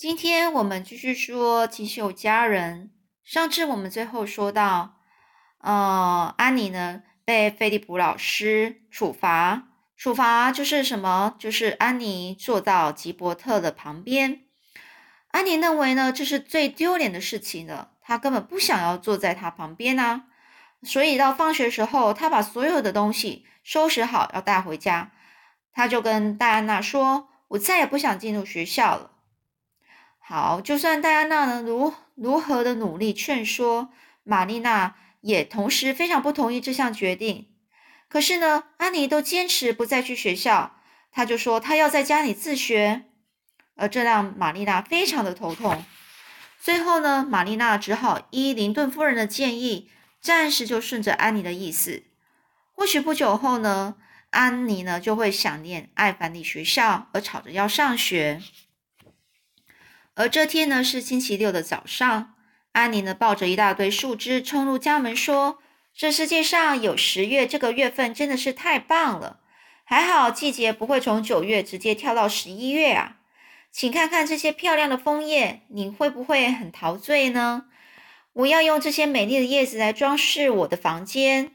今天我们继续说《锦绣佳人》。上次我们最后说到，呃，安妮呢被菲利普老师处罚，处罚就是什么？就是安妮坐到吉伯特的旁边。安妮认为呢，这是最丢脸的事情了。她根本不想要坐在他旁边啊。所以到放学时候，她把所有的东西收拾好，要带回家。她就跟戴安娜说：“我再也不想进入学校了。”好，就算戴安娜呢如如何的努力劝说，玛丽娜也同时非常不同意这项决定。可是呢，安妮都坚持不再去学校，她就说她要在家里自学，而这让玛丽娜非常的头痛。最后呢，玛丽娜只好依林顿夫人的建议，暂时就顺着安妮的意思。或许不久后呢，安妮呢就会想念爱凡里学校，而吵着要上学。而这天呢是星期六的早上，安妮呢抱着一大堆树枝冲入家门，说：“这世界上有十月这个月份真的是太棒了，还好季节不会从九月直接跳到十一月啊！请看看这些漂亮的枫叶，你会不会很陶醉呢？我要用这些美丽的叶子来装饰我的房间。”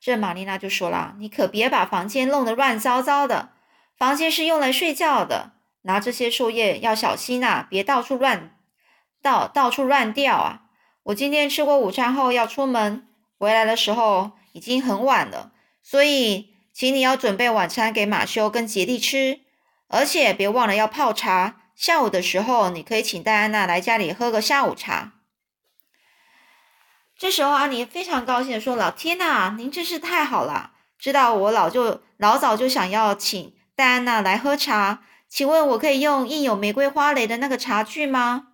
这玛丽娜就说了：“你可别把房间弄得乱糟糟的，房间是用来睡觉的。”拿这些树叶要小心呐，别到处乱到到处乱掉啊！我今天吃过午餐后要出门，回来的时候已经很晚了，所以请你要准备晚餐给马修跟杰利吃，而且别忘了要泡茶。下午的时候你可以请戴安娜来家里喝个下午茶。这时候安妮非常高兴的说：“老天呐，您真是太好了！知道我老就老早就想要请戴安娜来喝茶。”请问，我可以用印有玫瑰花蕾的那个茶具吗？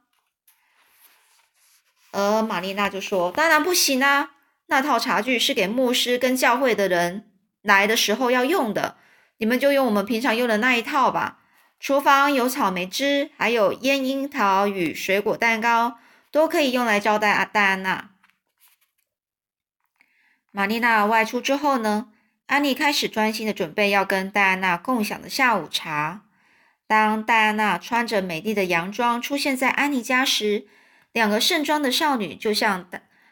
而玛丽娜就说：“当然不行啊！那套茶具是给牧师跟教会的人来的时候要用的，你们就用我们平常用的那一套吧。厨房有草莓汁，还有腌樱桃与水果蛋糕，都可以用来招待阿戴安娜。”玛丽娜外出之后呢，安妮开始专心的准备要跟戴安娜共享的下午茶。当戴安娜穿着美丽的洋装出现在安妮家时，两个盛装的少女就像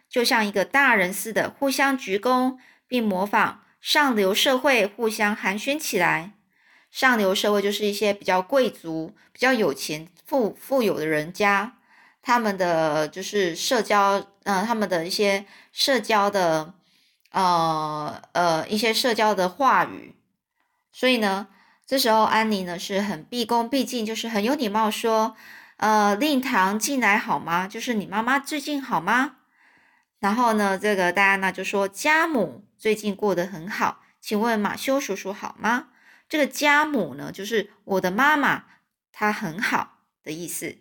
就像一个大人似的互相鞠躬，并模仿上流社会互相寒暄起来。上流社会就是一些比较贵族、比较有钱、富富有的人家，他们的就是社交，呃，他们的一些社交的，呃呃，一些社交的话语。所以呢。这时候，安妮呢是很毕恭毕敬，就是很有礼貌，说：“呃，令堂进来好吗？就是你妈妈最近好吗？”然后呢，这个戴安娜就说：“家母最近过得很好，请问马修叔叔好吗？”这个家母呢，就是我的妈妈，她很好的意思。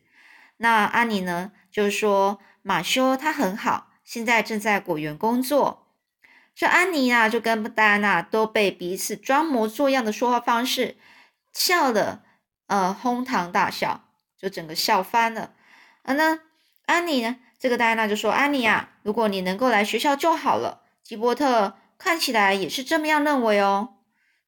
那安妮呢，就是说马修他很好，现在正在果园工作。这安妮啊，就跟戴安娜都被彼此装模作样的说话方式笑的，呃，哄堂大笑，就整个笑翻了。而呢，安妮呢，这个戴安娜就说：“安妮啊，如果你能够来学校就好了。”吉伯特看起来也是这么样认为哦。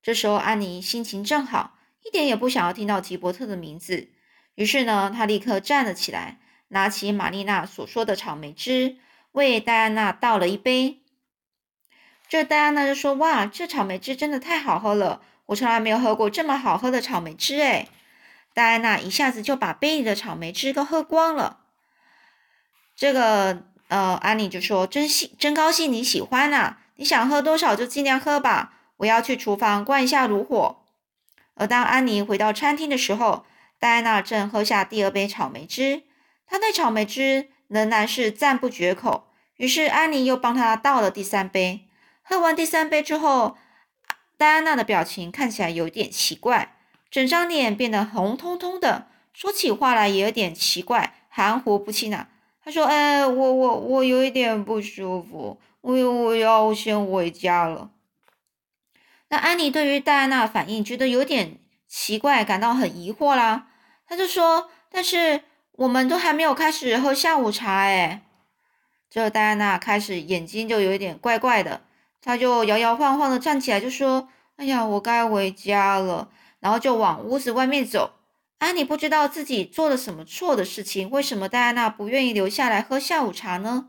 这时候，安妮心情正好，一点也不想要听到吉伯特的名字。于是呢，她立刻站了起来，拿起玛丽娜所说的草莓汁，为戴安娜倒了一杯。这戴安娜就说：“哇，这草莓汁真的太好喝了！我从来没有喝过这么好喝的草莓汁。”哎，戴安娜一下子就把杯里的草莓汁都喝光了。这个呃，安妮就说：“真喜，真高兴你喜欢呐！你想喝多少就尽量喝吧。我要去厨房关一下炉火。”而当安妮回到餐厅的时候，戴安娜正喝下第二杯草莓汁，她对草莓汁仍然是赞不绝口。于是安妮又帮她倒了第三杯。喝完第三杯之后，戴安娜的表情看起来有点奇怪，整张脸变得红彤彤的，说起话来也有点奇怪，含糊不清啊。她说：“哎，我我我有一点不舒服，我我要先回家了。”那安妮对于戴安娜的反应觉得有点奇怪，感到很疑惑啦。她就说：“但是我们都还没有开始喝下午茶哎。”这戴安娜开始眼睛就有一点怪怪的。他就摇摇晃晃的站起来，就说：“哎呀，我该回家了。”然后就往屋子外面走。安妮不知道自己做了什么错的事情，为什么戴安娜不愿意留下来喝下午茶呢？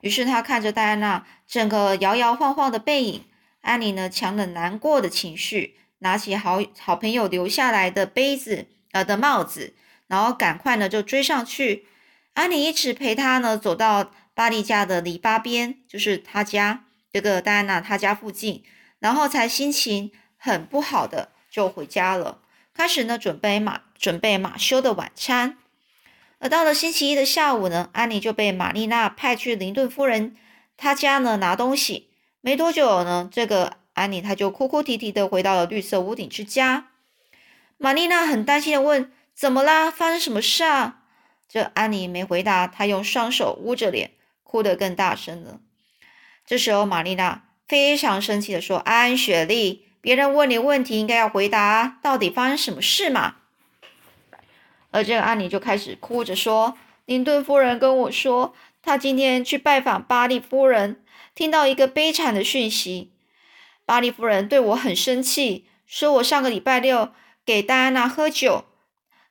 于是她看着戴安娜整个摇摇晃晃的背影，安妮呢强忍难过的情绪，拿起好好朋友留下来的杯子呃的帽子，然后赶快呢就追上去。安妮一直陪他呢走到巴利家的篱笆边，就是他家这个戴安娜她家附近，然后才心情很不好的就回家了，开始呢准备马准备马修的晚餐。而到了星期一的下午呢，安妮就被玛丽娜派去林顿夫人她家呢拿东西。没多久呢，这个安妮她就哭哭啼啼的回到了绿色屋顶之家。玛丽娜很担心的问：“怎么啦？发生什么事啊？”这安妮没回答，她用双手捂着脸，哭得更大声了。这时候，玛丽娜非常生气的说：“安雪莉，别人问你问题，应该要回答，到底发生什么事嘛？”而这个安妮就开始哭着说：“林顿夫人跟我说，她今天去拜访巴利夫人，听到一个悲惨的讯息。巴利夫人对我很生气，说我上个礼拜六给戴安娜喝酒，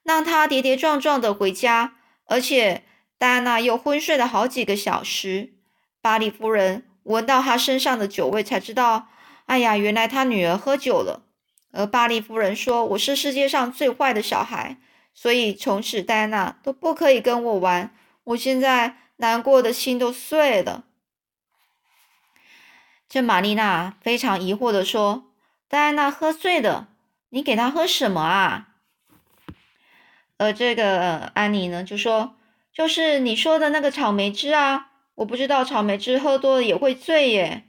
让她跌跌撞撞的回家，而且戴安娜又昏睡了好几个小时。巴利夫人闻到他身上的酒味，才知道，哎呀，原来他女儿喝酒了。而巴利夫人说我是世界上最坏的小孩。”所以从此戴安娜都不可以跟我玩，我现在难过的心都碎了。这玛丽娜非常疑惑的说：“戴安娜喝醉了，你给她喝什么啊？”而这个安妮呢就说：“就是你说的那个草莓汁啊，我不知道草莓汁喝多了也会醉耶。”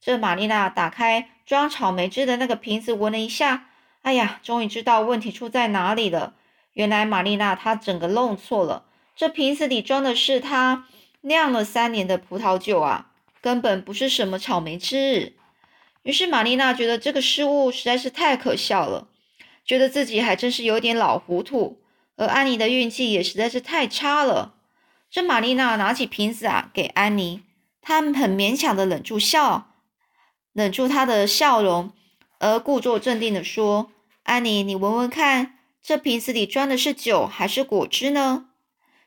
这玛丽娜打开装草莓汁的那个瓶子闻了一下，哎呀，终于知道问题出在哪里了。原来玛丽娜她整个弄错了，这瓶子里装的是她酿了三年的葡萄酒啊，根本不是什么草莓汁。于是玛丽娜觉得这个失误实在是太可笑了，觉得自己还真是有点老糊涂。而安妮的运气也实在是太差了。这玛丽娜拿起瓶子啊，给安妮，她很勉强的忍住笑，忍住她的笑容，而故作镇定的说：“安妮，你闻闻看。”这瓶子里装的是酒还是果汁呢？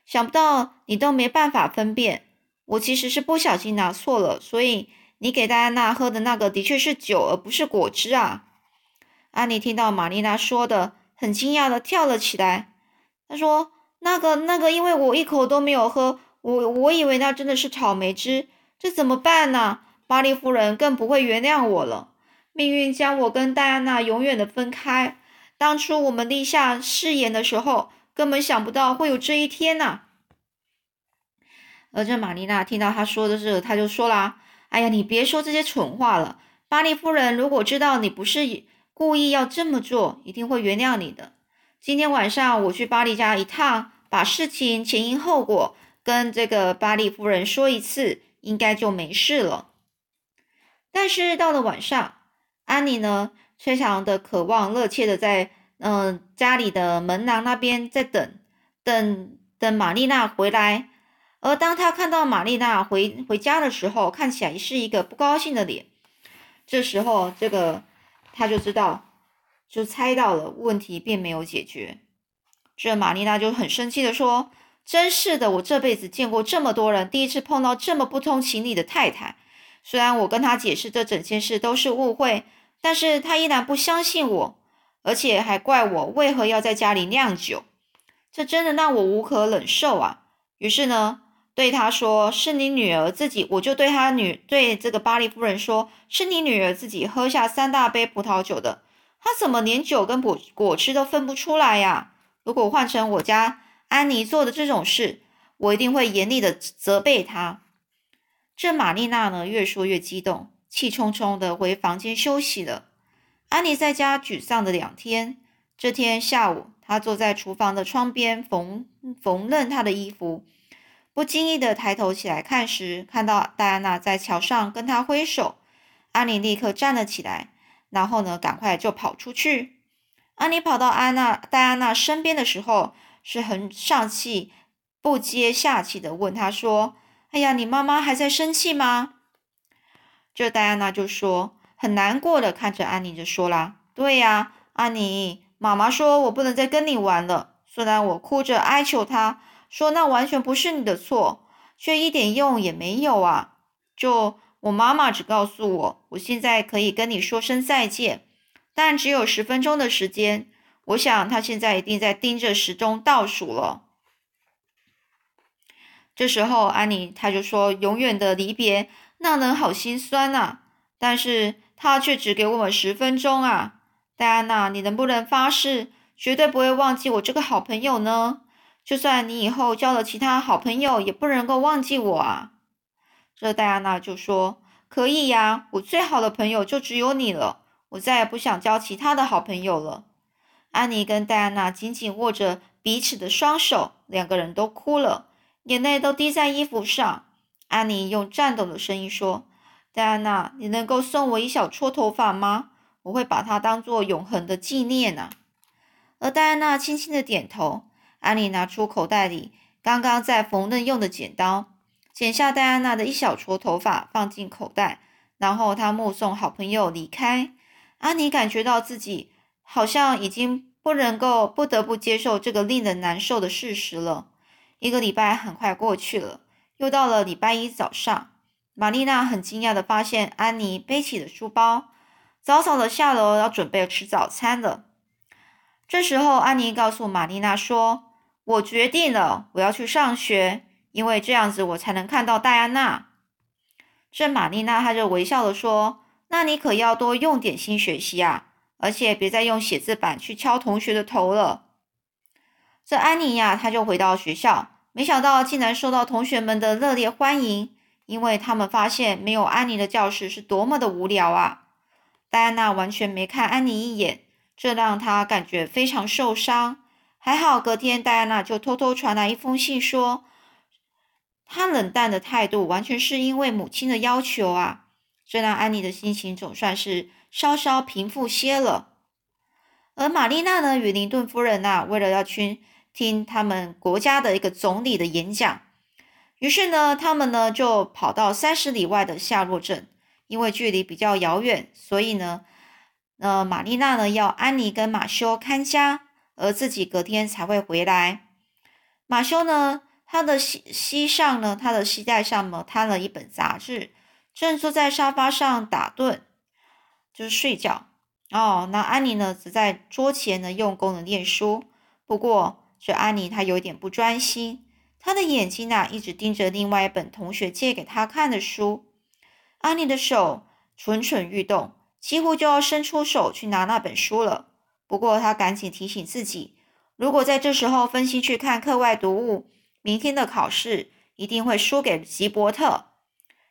想不到你都没办法分辨。我其实是不小心拿错了，所以你给戴安娜喝的那个的确是酒，而不是果汁啊！安妮听到玛丽娜说的，很惊讶的跳了起来。她说：“那个、那个，因为我一口都没有喝，我我以为那真的是草莓汁，这怎么办呢？巴黎夫人更不会原谅我了。命运将我跟戴安娜永远的分开。”当初我们立下誓言的时候，根本想不到会有这一天呐。而这玛丽娜听到他说的这个，他就说啦：“哎呀，你别说这些蠢话了。巴黎夫人如果知道你不是故意要这么做，一定会原谅你的。今天晚上我去巴黎家一趟，把事情前因后果跟这个巴黎夫人说一次，应该就没事了。但是到了晚上，安妮呢？”非常的渴望、热切的在嗯家里的门廊那边在等，等等玛丽娜回来。而当他看到玛丽娜回回家的时候，看起来是一个不高兴的脸。这时候，这个他就知道，就猜到了问题并没有解决。这玛丽娜就很生气的说：“真是的，我这辈子见过这么多人，第一次碰到这么不通情理的太太。虽然我跟她解释这整件事都是误会。”但是她依然不相信我，而且还怪我为何要在家里酿酒，这真的让我无可忍受啊！于是呢，对他说：“是你女儿自己。”我就对他女对这个巴黎夫人说：“是你女儿自己喝下三大杯葡萄酒的，他怎么连酒跟果果汁都分不出来呀？如果换成我家安妮做的这种事，我一定会严厉的责备她。”这玛丽娜呢，越说越激动。气冲冲的回房间休息了。安妮在家沮丧的两天。这天下午，她坐在厨房的窗边缝缝纫她的衣服，不经意的抬头起来看时，看到戴安娜在桥上跟她挥手。安妮立刻站了起来，然后呢，赶快就跑出去。安妮跑到安娜戴安娜身边的时候，是很上气不接下气的问她说：“哎呀，你妈妈还在生气吗？”这戴安娜就说很难过的看着安妮就说啦：“对呀，安妮，妈妈说我不能再跟你玩了。虽然我哭着哀求她说那完全不是你的错，却一点用也没有啊！就我妈妈只告诉我，我现在可以跟你说声再见，但只有十分钟的时间。我想她现在一定在盯着时钟倒数了。这时候，安妮她就说：“永远的离别，那人好心酸啊。但是他却只给我们十分钟啊！戴安娜，你能不能发誓，绝对不会忘记我这个好朋友呢？就算你以后交了其他好朋友，也不能够忘记我啊！”这戴安娜就说：“可以呀，我最好的朋友就只有你了，我再也不想交其他的好朋友了。”安妮跟戴安娜紧紧握着彼此的双手，两个人都哭了。眼泪都滴在衣服上。安妮用颤抖的声音说：“戴安娜，你能够送我一小撮头发吗？我会把它当做永恒的纪念呢。”而戴安娜轻轻的点头。安妮拿出口袋里刚刚在缝纫用的剪刀，剪下戴安娜的一小撮头发，放进口袋。然后她目送好朋友离开。安妮感觉到自己好像已经不能够不得不接受这个令人难受的事实了。一个礼拜很快过去了，又到了礼拜一早上。玛丽娜很惊讶地发现安妮背起了书包，早早的下楼要准备吃早餐了。这时候，安妮告诉玛丽娜说：“我决定了，我要去上学，因为这样子我才能看到戴安娜。”这玛丽娜她就微笑的说：“那你可要多用点心学习啊，而且别再用写字板去敲同学的头了。”这安妮呀，她就回到学校，没想到竟然受到同学们的热烈欢迎，因为他们发现没有安妮的教室是多么的无聊啊！戴安娜完全没看安妮一眼，这让她感觉非常受伤。还好隔天，戴安娜就偷偷传来一封信，说他冷淡的态度完全是因为母亲的要求啊！这让安妮的心情总算是稍稍平复些了。而玛丽娜呢，与林顿夫人呐，为了要去。听他们国家的一个总理的演讲，于是呢，他们呢就跑到三十里外的夏洛镇，因为距离比较遥远，所以呢，呃，玛丽娜呢要安妮跟马修看家，而自己隔天才会回来。马修呢，他的膝膝上呢，他的膝盖上呢摊了一本杂志，正坐在沙发上打盹，就是睡觉。哦，那安妮呢，则在桌前呢用功的念书，不过。这安妮她有点不专心，她的眼睛呐一直盯着另外一本同学借给她看的书。安妮的手蠢蠢欲动，几乎就要伸出手去拿那本书了。不过她赶紧提醒自己，如果在这时候分心去看课外读物，明天的考试一定会输给吉伯特。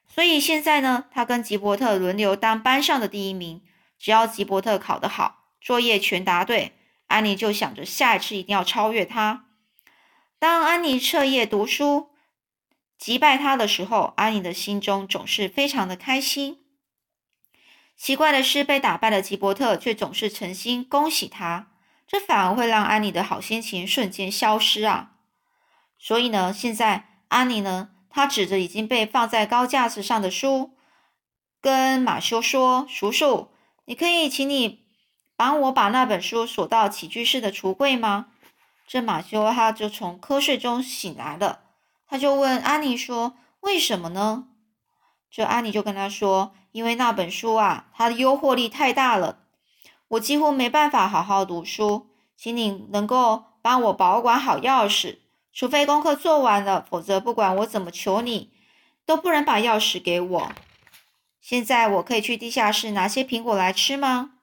所以现在呢，他跟吉伯特轮流当班上的第一名。只要吉伯特考得好，作业全答对。安妮就想着下一次一定要超越他。当安妮彻夜读书击败他的时候，安妮的心中总是非常的开心。奇怪的是，被打败的吉伯特却总是诚心恭喜他，这反而会让安妮的好心情瞬间消失啊！所以呢，现在安妮呢，她指着已经被放在高架子上的书，跟马修说：“叔叔，你可以请你。”帮我把那本书锁到起居室的橱柜吗？这马修他就从瞌睡中醒来了，他就问安妮说：“为什么呢？”这安妮就跟他说：“因为那本书啊，它的诱惑力太大了，我几乎没办法好好读书，请你能够帮我保管好钥匙，除非功课做完了，否则不管我怎么求你，都不能把钥匙给我。现在我可以去地下室拿些苹果来吃吗？”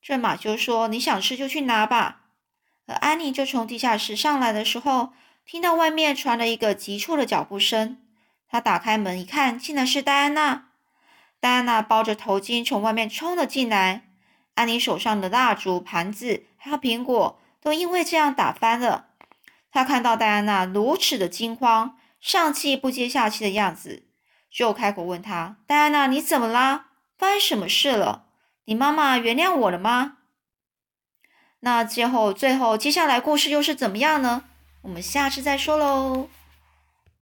这马修说：“你想吃就去拿吧。”而安妮就从地下室上来的时候，听到外面传来一个急促的脚步声。她打开门一看，竟然是戴安娜。戴安娜包着头巾从外面冲了进来。安妮手上的蜡烛、盘子还有苹果都因为这样打翻了。他看到戴安娜如此的惊慌、上气不接下气的样子，就开口问他：“戴安娜，你怎么啦？发生什么事了？”你妈妈原谅我了吗？那最后，最后接下来故事又是怎么样呢？我们下次再说喽。